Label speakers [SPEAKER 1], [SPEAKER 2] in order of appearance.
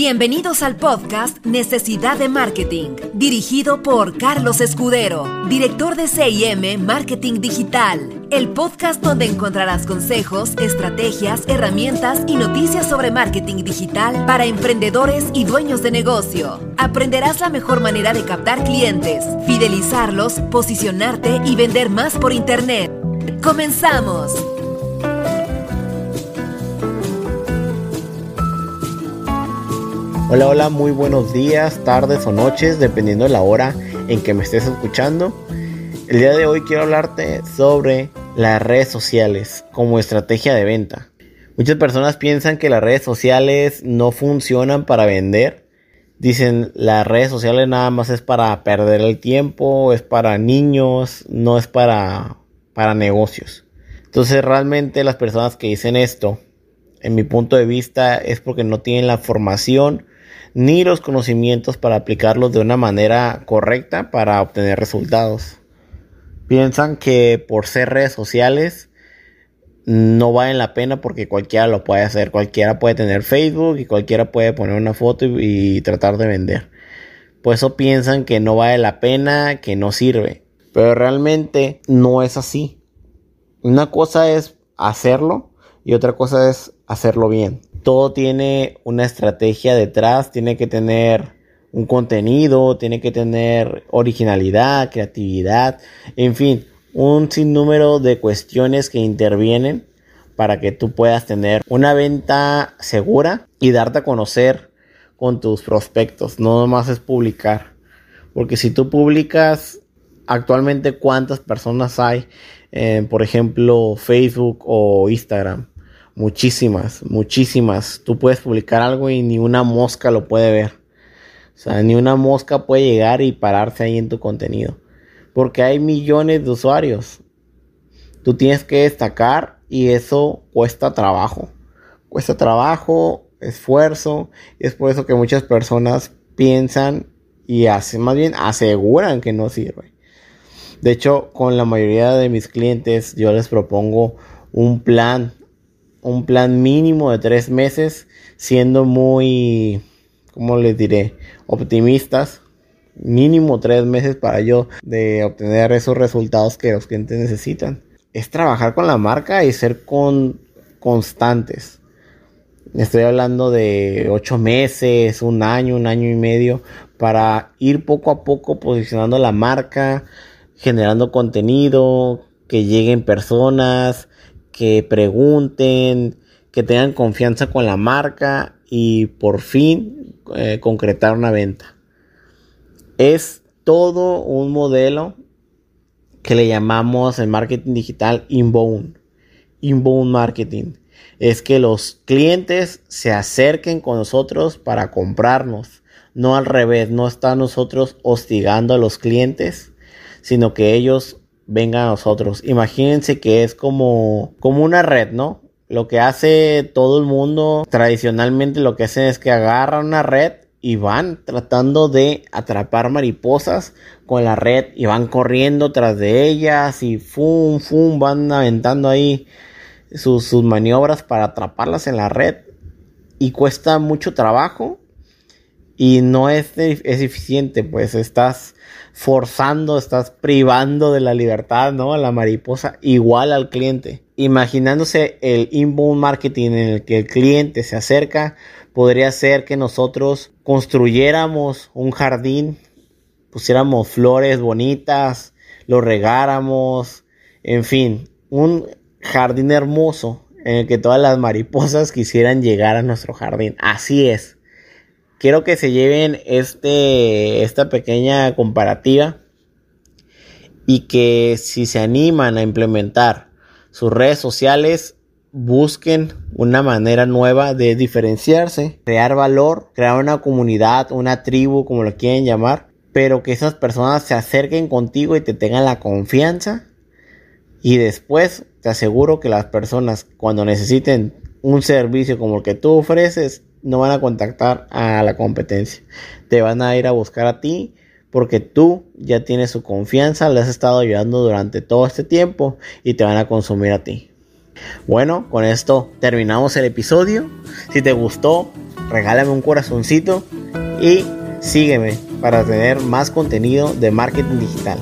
[SPEAKER 1] Bienvenidos al podcast Necesidad de Marketing, dirigido por Carlos Escudero, director de CIM Marketing Digital. El podcast donde encontrarás consejos, estrategias, herramientas y noticias sobre marketing digital para emprendedores y dueños de negocio. Aprenderás la mejor manera de captar clientes, fidelizarlos, posicionarte y vender más por Internet. ¡Comenzamos!
[SPEAKER 2] Hola, hola, muy buenos días, tardes o noches, dependiendo de la hora en que me estés escuchando. El día de hoy quiero hablarte sobre las redes sociales como estrategia de venta. Muchas personas piensan que las redes sociales no funcionan para vender. Dicen las redes sociales nada más es para perder el tiempo, es para niños, no es para, para negocios. Entonces realmente las personas que dicen esto, en mi punto de vista, es porque no tienen la formación ni los conocimientos para aplicarlos de una manera correcta para obtener resultados. Piensan que por ser redes sociales no valen la pena porque cualquiera lo puede hacer. Cualquiera puede tener Facebook y cualquiera puede poner una foto y, tratar de vender. Por eso piensan que no vale la pena, que no sirve. Pero realmente no es así. Una cosa es hacerlo y otra cosa es hacerlo bien todo tiene una estrategia detrás, tiene que tener un contenido, tiene que tener originalidad, creatividad, en fin, un sinnúmero de cuestiones que intervienen para que tú puedas tener una venta segura y darte a conocer con tus prospectos. No nomás es publicar. Porque si tú publicas actualmente cuántas personas hay en, por ejemplo, Facebook o Instagram, Muchísimas, muchísimas. Tú puedes publicar algo y ni una mosca lo puede ver. O sea, ni una mosca puede llegar y pararse ahí en tu contenido. Porque hay millones de usuarios. Tú tienes que destacar y eso cuesta trabajo. Cuesta trabajo, esfuerzo. Y es por eso que muchas personas piensan y hacen, más bien aseguran que no sirve. De hecho, con la mayoría de mis clientes yo les propongo un plan un plan mínimo de tres meses, siendo muy, ¿cómo les diré? Optimistas. Mínimo tres meses para yo de obtener esos resultados que los clientes necesitan. Es trabajar con la marca y ser con, constantes. Estoy hablando de ocho meses, un año, un año y medio, para ir poco a poco posicionando la marca, generando contenido, que lleguen personas, que pregunten, que tengan confianza con la marca y por fin eh, concretar una venta. Es todo un modelo que le llamamos en marketing digital inbound. Inbound marketing. Es que los clientes se acerquen con nosotros para comprarnos. No al revés, no está nosotros hostigando a los clientes, sino que ellos venga a nosotros. Imagínense que es como, como una red, ¿no? Lo que hace todo el mundo tradicionalmente lo que hacen es que agarran una red y van tratando de atrapar mariposas con la red y van corriendo tras de ellas y fum, fum, van aventando ahí sus, sus maniobras para atraparlas en la red y cuesta mucho trabajo y no es, es eficiente, pues estás forzando, estás privando de la libertad, ¿no? A la mariposa igual al cliente. Imaginándose el inbound marketing en el que el cliente se acerca, podría ser que nosotros construyéramos un jardín, pusiéramos flores bonitas, lo regáramos, en fin, un jardín hermoso en el que todas las mariposas quisieran llegar a nuestro jardín. Así es quiero que se lleven este, esta pequeña comparativa y que si se animan a implementar sus redes sociales, busquen una manera nueva de diferenciarse, crear valor, crear una comunidad, una tribu, como lo quieren llamar, pero que esas personas se acerquen contigo y te tengan la confianza. Y después te aseguro que las personas cuando necesiten un servicio como el que tú ofreces, no van a contactar a la competencia. Te van a ir a buscar a ti porque tú ya tienes su confianza, le has estado ayudando durante todo este tiempo y te van a consumir a ti. Bueno, con esto terminamos el episodio. Si te gustó, regálame un corazoncito y sígueme para tener más contenido de marketing digital.